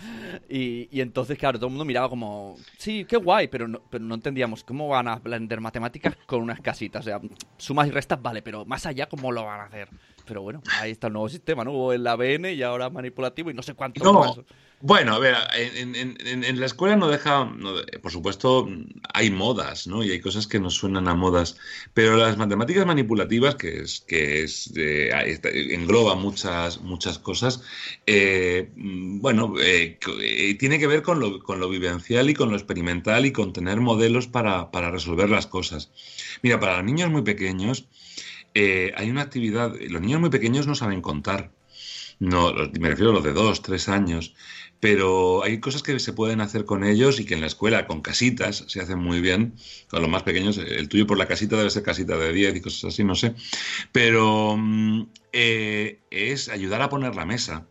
Y, y, entonces, claro, todo el mundo miraba como, sí, qué guay, pero no, pero no entendíamos cómo van a aprender matemáticas con unas casitas. O sea, sumas y restas, vale, pero más allá, ¿cómo lo van a hacer? Pero bueno, ahí está el nuevo sistema, ¿no? Hubo el ABN y ahora manipulativo y no sé cuánto no. Bueno, a ver, en, la escuela no deja, por supuesto, hay modas, ¿no? Y hay cosas que nos suenan a modas, pero las matemáticas manipulativas, que es que es engloba muchas muchas cosas, eh, bueno, eh, eh, tiene que ver con lo, con lo vivencial y con lo experimental y con tener modelos para, para resolver las cosas. Mira, para los niños muy pequeños eh, hay una actividad, los niños muy pequeños no saben contar, no, me refiero a los de dos, tres años, pero hay cosas que se pueden hacer con ellos y que en la escuela con casitas se hacen muy bien, con los más pequeños, el tuyo por la casita debe ser casita de 10 y cosas así, no sé, pero mm, eh, es ayudar a poner la mesa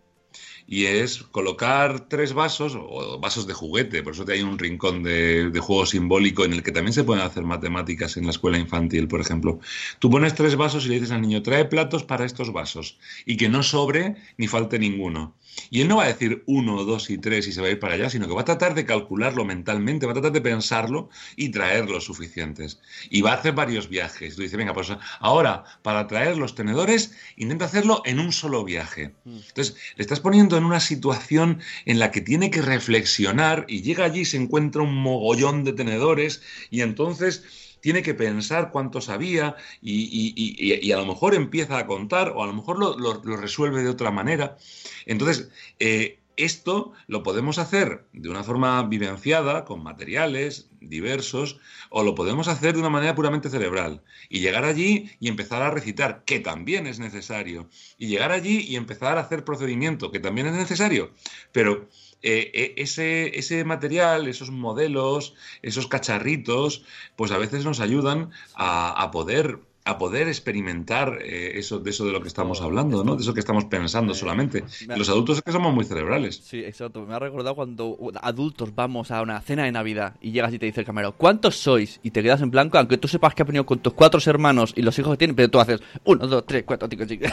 y es colocar tres vasos o vasos de juguete, por eso hay un rincón de, juego simbólico en el que también se pueden hacer matemáticas en la escuela infantil, por ejemplo. Tú pones tres vasos y le dices al niño, trae platos para estos vasos y que no sobre ni falte ninguno. Y él no va a decir uno, dos y tres y se va a ir para allá, sino que va a tratar de calcularlo mentalmente, va a tratar de pensarlo y traer los suficientes. Y va a hacer varios viajes. Tú dices, venga, pues ahora para traer los tenedores, intenta hacerlo en un solo viaje. Mm. Entonces, le estás poniendo en una situación en la que tiene que reflexionar y llega allí y se encuentra un mogollón de tenedores y entonces tiene que pensar cuánto sabía y, a lo mejor empieza a contar o a lo mejor lo, resuelve de otra manera. Entonces, eh, esto lo podemos hacer de una forma vivenciada, con materiales diversos, o lo podemos hacer de una manera puramente cerebral. Y llegar allí y empezar a recitar, que también es necesario. Y llegar allí y empezar a hacer procedimiento, que también es necesario. Pero eh, eh, ese, ese, material, esos modelos, esos cacharritos, pues a veces nos ayudan a, poder a poder experimentar eh, eso de eso de lo que estamos hablando, ¿no? De eso que estamos pensando solamente. Los adultos es que somos muy cerebrales. Sí, exacto. Me ha recordado cuando adultos vamos a una cena de Navidad y llegas y te dice el camarero, ¿cuántos sois? Y te quedas en blanco, aunque tú sepas que has venido con tus cuatro hermanos y los hijos que tienen, pero tú haces uno, dos, tres, cuatro, cinco, cinco.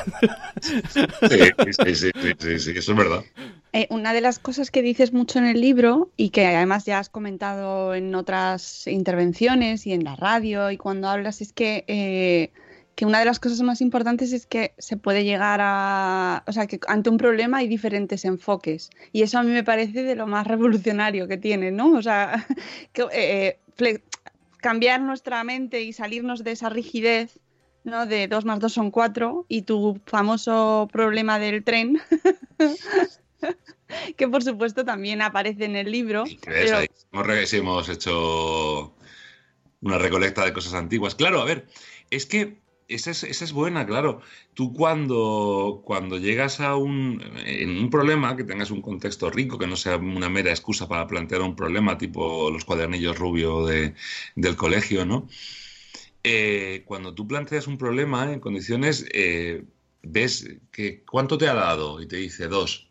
Sí, sí, sí, sí, sí, eso es verdad. Eh, una de las cosas que dices mucho en el libro y que además ya has comentado en otras intervenciones y en la radio y cuando hablas es que, eh, que una de las cosas más importantes es que se puede llegar a, o sea, que ante un problema hay diferentes enfoques y eso a mí me parece de lo más revolucionario que tiene, ¿no? O sea, que, eh, cambiar nuestra mente y salirnos de esa rigidez ¿no? De 2 más 2 son 4 y tu famoso problema del tren, que por supuesto también aparece en el libro. Hemos, hemos hecho una recolecta de cosas antiguas. Claro, a ver, es que esa es, esa es buena, claro. Tú cuando, cuando llegas a un, en un problema, que tengas un contexto rico, que no sea una mera excusa para plantear un problema, tipo los cuadernillos rubio de- del colegio, ¿no? Eh, cuando tú planteas un problema en condiciones, eh, ves que cuánto te ha dado y te dice dos.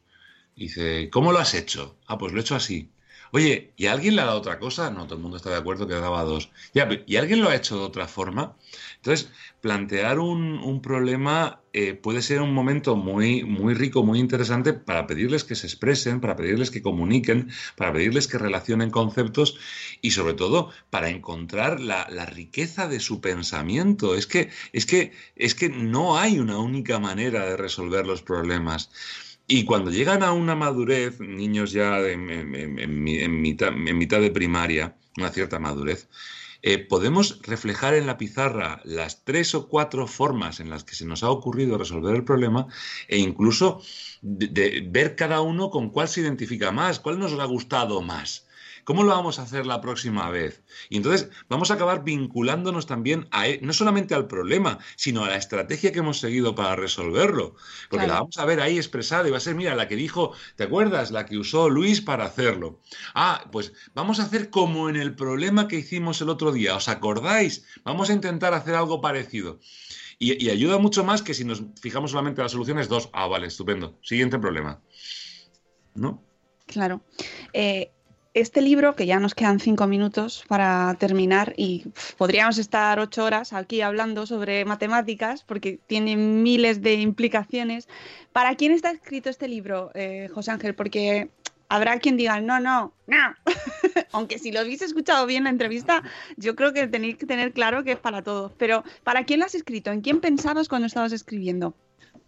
Dice, ¿cómo lo has hecho? Ah, pues lo he hecho así. Oye, ¿y alguien le ha dado otra cosa? No, todo el mundo está de acuerdo que daba dos. Ya, ¿y alguien lo ha hecho de otra forma? Entonces, plantear un, un problema eh, puede ser un momento muy, muy rico, muy interesante para pedirles que se expresen, para pedirles que comuniquen, para pedirles que relacionen conceptos y sobre todo para encontrar la, la riqueza de su pensamiento. Es que, es, que, es que no hay una única manera de resolver los problemas. Y cuando llegan a una madurez, niños ya en, en- en- en mi- en mitad, de primaria, una cierta madurez, eh, podemos reflejar en la pizarra las tres o cuatro formas en las que se nos ha ocurrido resolver el problema e incluso ver cada uno con cuál se identifica más, cuál nos ha gustado más. ¿Cómo lo vamos a hacer la próxima vez? Y entonces vamos a acabar vinculándonos también a, e- no solamente al problema, sino a la estrategia que hemos seguido para resolverlo. Porque Claro. la vamos a ver ahí expresada y va a ser, mira, la que dijo, ¿te acuerdas? La que usó Luis para hacerlo. Ah, pues vamos a hacer como en el problema que hicimos el otro día. ¿Os acordáis? Vamos a intentar hacer algo parecido. Y, y ayuda mucho más que si nos fijamos solamente en las soluciones dos. Ah, vale, estupendo. Siguiente problema. ¿No? Claro. Eh, este libro, que ya nos quedan cinco minutos para terminar y podríamos estar ocho horas aquí hablando sobre matemáticas porque tiene miles de implicaciones. ¿Para quién está escrito este libro, eh, José Ángel? Porque habrá quien diga, no, no, no. Aunque si lo habéis escuchado bien la entrevista, yo creo que tenéis que tener claro que es para todos. Pero ¿para quién lo has escrito? ¿En quién pensabas cuando estabas escribiendo?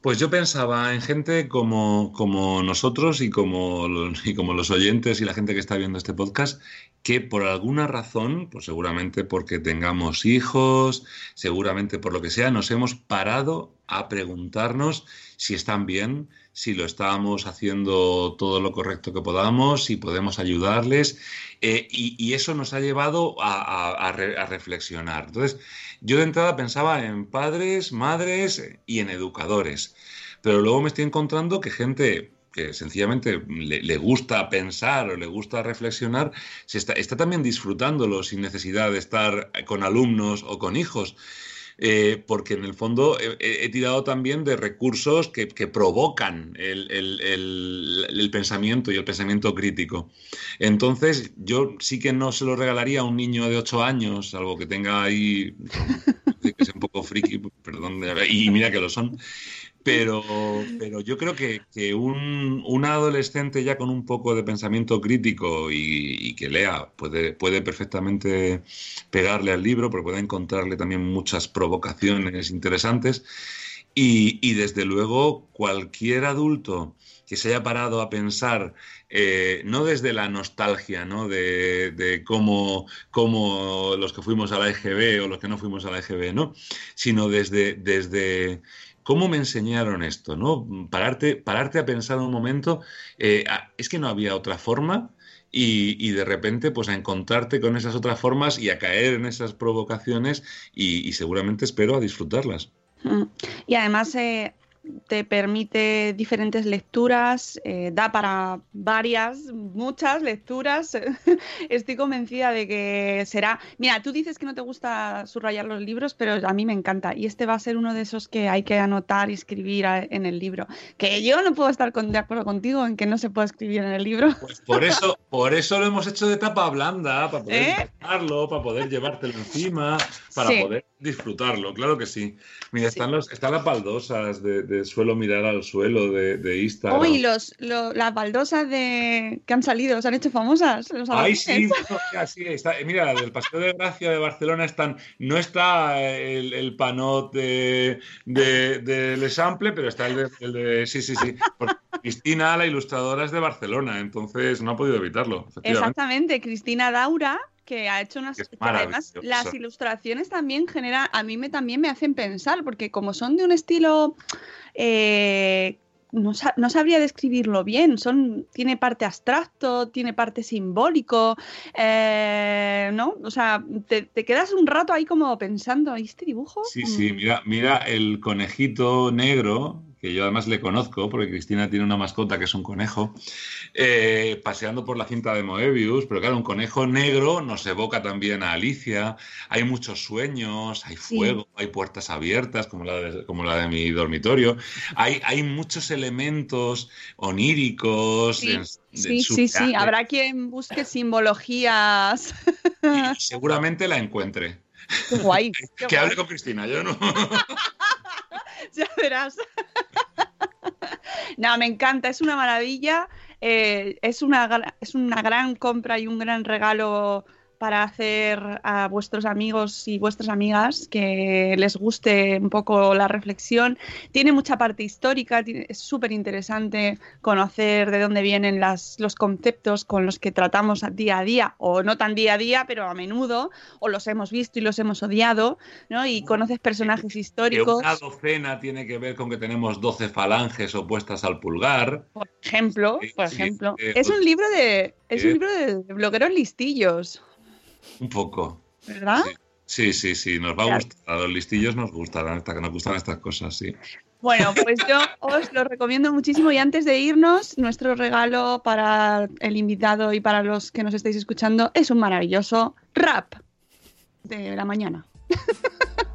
Pues yo pensaba en gente como, como nosotros y como, los, y como los oyentes y la gente que está viendo este podcast, que por alguna razón, pues seguramente porque tengamos hijos, seguramente por lo que sea, nos hemos parado a preguntarnos si están bien, si lo estamos haciendo todo lo correcto que podamos, si podemos ayudarles, eh, y, eso nos ha llevado a, a reflexionar. Entonces, yo de entrada pensaba en padres, madres y en educadores, pero luego me estoy encontrando que gente que sencillamente le, gusta pensar o le gusta reflexionar, se está también disfrutándolo sin necesidad de estar con alumnos o con hijos. Eh, porque en el fondo he, tirado también de recursos que, provocan el, pensamiento y el pensamiento crítico. Entonces, yo sí que no se lo regalaría a un niño de 8 años, algo que tenga ahí, que sea un poco friki, perdón, y mira que lo son, pero, pero yo creo que, que un, un adolescente ya con un poco de pensamiento crítico y, y que lea puede, puede perfectamente pegarle al libro, porque puede encontrarle también muchas provocaciones interesantes. Y, y desde luego cualquier adulto que se haya parado a pensar, eh, no desde la nostalgia, ¿no? De, de cómo, cómo los que fuimos a la EGB o los que no fuimos a la EGB, ¿no? Sino desde, desde cómo me enseñaron esto, ¿no? Pararte, pararte a pensar un momento, eh, a- es que no había otra forma y, de repente pues a encontrarte con esas otras formas y a caer en esas provocaciones y, y seguramente espero a disfrutarlas. Mm. Y además eh, te permite diferentes lecturas, eh, da para varias, muchas lecturas. Estoy convencida de que será. Mira, tú dices que no te gusta subrayar los libros, pero a mí me encanta. Y este va a ser uno de esos que hay que anotar y escribir a- en el libro. Que yo no puedo estar con- de acuerdo contigo en que no se puede escribir en el libro. Pues por eso, por eso lo hemos hecho de tapa blanda, para poder ¿Eh? para poder llevártelo encima, para Sí. poder disfrutarlo, claro que sí. Mira, Sí. están, los, están las baldosas de, de suelo mirar al suelo de, de Instagram. Uy, los, lo- las baldosas de que han salido, se han hecho famosas. Los Ay, sí, no, mira, sí, está, mira, la del Paseo de Gracia de Barcelona están, no está el, el panot de, de, Example, pero está el de, el de- sí, sí, sí, porque Cristina, la ilustradora, es de Barcelona, entonces no ha podido evitarlo. Exactamente, Cristina Daura que ha hecho unas que además las ilustraciones también generan a mí me también me hacen pensar porque como son de un estilo eh, no, no sabría describirlo bien son tiene parte abstracto tiene parte simbólico eh, no o sea te, te quedas un rato ahí como pensando ¿y este dibujo Sí, sí, Mm, mira, mira el conejito negro, que yo además le conozco, porque Cristina tiene una mascota que es un conejo, eh, paseando por la cinta de Moebius, pero claro, un conejo negro nos evoca también a Alicia, hay muchos sueños, hay Sí. fuego, hay puertas abiertas, como la de, como la de mi dormitorio, hay, hay muchos elementos oníricos, Sí, en- sí sí habrá quien busque simbologías y seguramente la encuentre. Qué guay qué Que guay. hable con Cristina, yo no. ya verás. no, me encanta, es una maravilla. eh, es, una, es una gran compra y un gran regalo para hacer a vuestros amigos y vuestras amigas que les guste un poco la reflexión. Tiene mucha parte histórica, tiene- es súper interesante conocer de dónde vienen las, los conceptos con los que tratamos día a día, o no tan día a día, pero a menudo, o los hemos visto y los hemos odiado, ¿no? Y conoces personajes Que históricos. una docena tiene que ver con que tenemos 12 falanges opuestas al pulgar. Por ejemplo, por ejemplo, es un libro de es un libro de blogueros listillos, Un poco. ¿verdad? Sí, sí, sí, nos va a gustar. A los listillos nos gustan, nos gustan estas cosas, sí. Bueno, pues yo os lo recomiendo muchísimo y antes de irnos, nuestro regalo para el invitado y para los que nos estáis escuchando es un maravilloso rap de la mañana.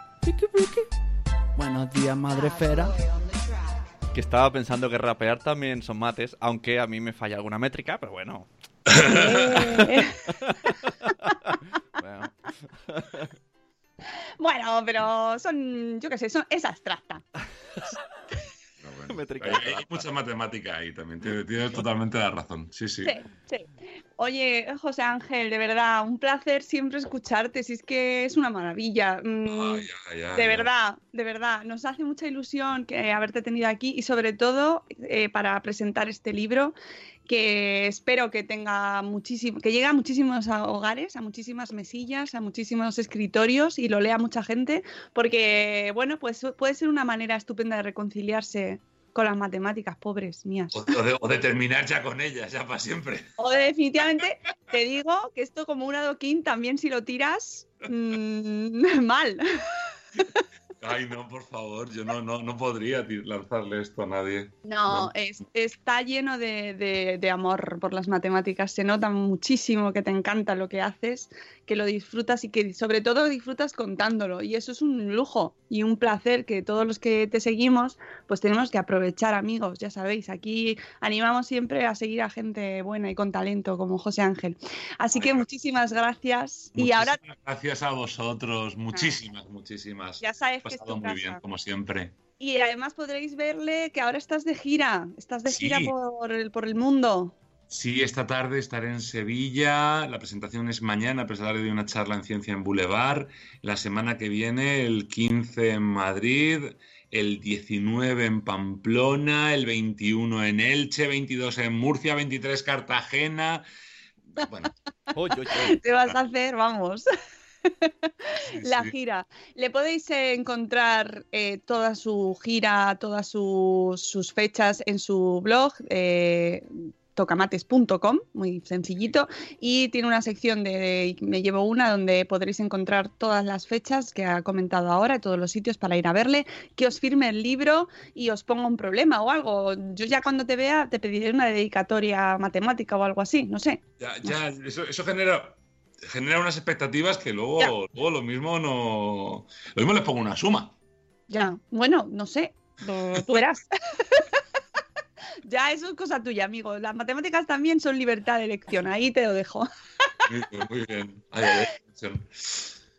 Ricky, Ricky. Buenos días, madre esfera. Que estaba pensando que rapear también son mates, aunque a mí me falla alguna métrica, pero bueno. Eh, bueno. bueno, pero son, yo qué sé, son, es abstracta. Pero bueno, Métrica hay, mucha matemática ahí también. Tienes, tienes totalmente la razón. Sí, sí. Sí, sí. Oye, José Ángel, de verdad, un placer siempre escucharte, si es que es una maravilla. Mm, Ay, ya, ya, de ya. verdad, de verdad, nos hace mucha ilusión que haberte tenido aquí y sobre todo eh, para presentar este libro que espero que tenga muchísimo, que llegue a muchísimos hogares, a muchísimas mesillas, a muchísimos escritorios y lo lea mucha gente, porque bueno, pues puede ser una manera estupenda de reconciliarse con las matemáticas, pobres mías. O, de, o de terminar ya con ellas, ya para siempre. O de- definitivamente te digo que esto como un adoquín también si lo tiras mm, mal. Ay, no, por favor, yo no, no, no podría lanzarle esto a nadie. No, No. es- está lleno de, de- de amor por las matemáticas. Se nota muchísimo que te encanta lo que haces, que lo disfrutas y que sobre todo disfrutas contándolo. Y eso es un lujo y un placer que todos los que te seguimos, pues tenemos que aprovechar, amigos. Ya sabéis, aquí animamos siempre a seguir a gente buena y con talento como José Ángel. Así que muchísimas gracias. Y ahora Muchísimas gracias a vosotros, muchísimas, muchísimas. ya sabes que es pasado tu muy casa. bien, como siempre. Y además podréis verle que ahora estás de gira, estás de Sí. gira por el, por el mundo. Sí, esta tarde estaré en Sevilla. La presentación es mañana, pero tarde de una charla en Ciencia en Boulevard. La semana que viene, el 15 en Madrid, el 19 en Pamplona, el 21 en Elche, 22 en Murcia, 23 Cartagena. Bueno, Oy, oy, oy. Te vas a hacer, vamos, sí, la sí. gira. Le podéis encontrar eh, toda su gira, todas sus, sus fechas en su blog. eh, tocamates.com, muy sencillito, y tiene una sección de, de- me llevo una donde podréis encontrar todas las fechas que ha comentado ahora, todos los sitios para ir a verle, que os firme el libro y os ponga un problema o algo. Yo ya cuando te vea te pediré una dedicatoria matemática o algo así, no sé. Ya, ya, eso, eso genera, genera unas expectativas que luego, lo mismo no. Lo mismo les pongo una suma. Ya, bueno, no sé. Tú- verás. ya, eso es cosa tuya, amigo. Las matemáticas también son libertad de elección. Ahí te lo dejo. Muy bien.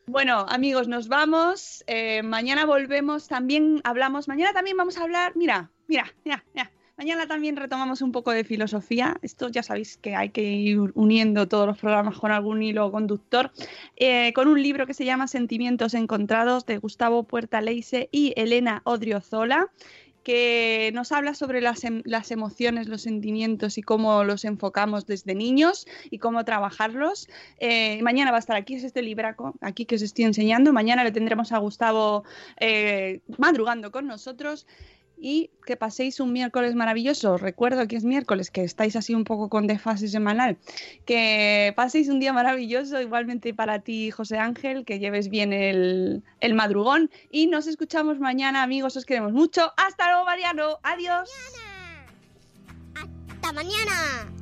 Bueno, amigos, nos vamos. Eh, mañana volvemos. También hablamos. Mañana también vamos a hablar. Mira, mira, mira, mira. Mañana también retomamos un poco de filosofía. Esto ya sabéis que hay que ir uniendo todos los programas con algún hilo conductor. Eh, con un libro que se llama Sentimientos Encontrados de Gustavo Puerta Leise y Elena Odriozola que nos habla sobre las, em- las emociones, los sentimientos y cómo los enfocamos desde niños y cómo trabajarlos. Eh, mañana va a estar aquí, es este libraco, aquí que os estoy enseñando. Mañana le tendremos a Gustavo eh, madrugando con nosotros. Y que paséis un miércoles maravilloso. Recuerdo que es miércoles, que estáis así un poco con desfase semanal. Que paséis un día maravilloso, igualmente para ti, José Ángel, que lleves bien el, el madrugón. Y nos escuchamos mañana, amigos. Os queremos mucho. Hasta luego, Mariano. Adiós. ¡Hasta mañana!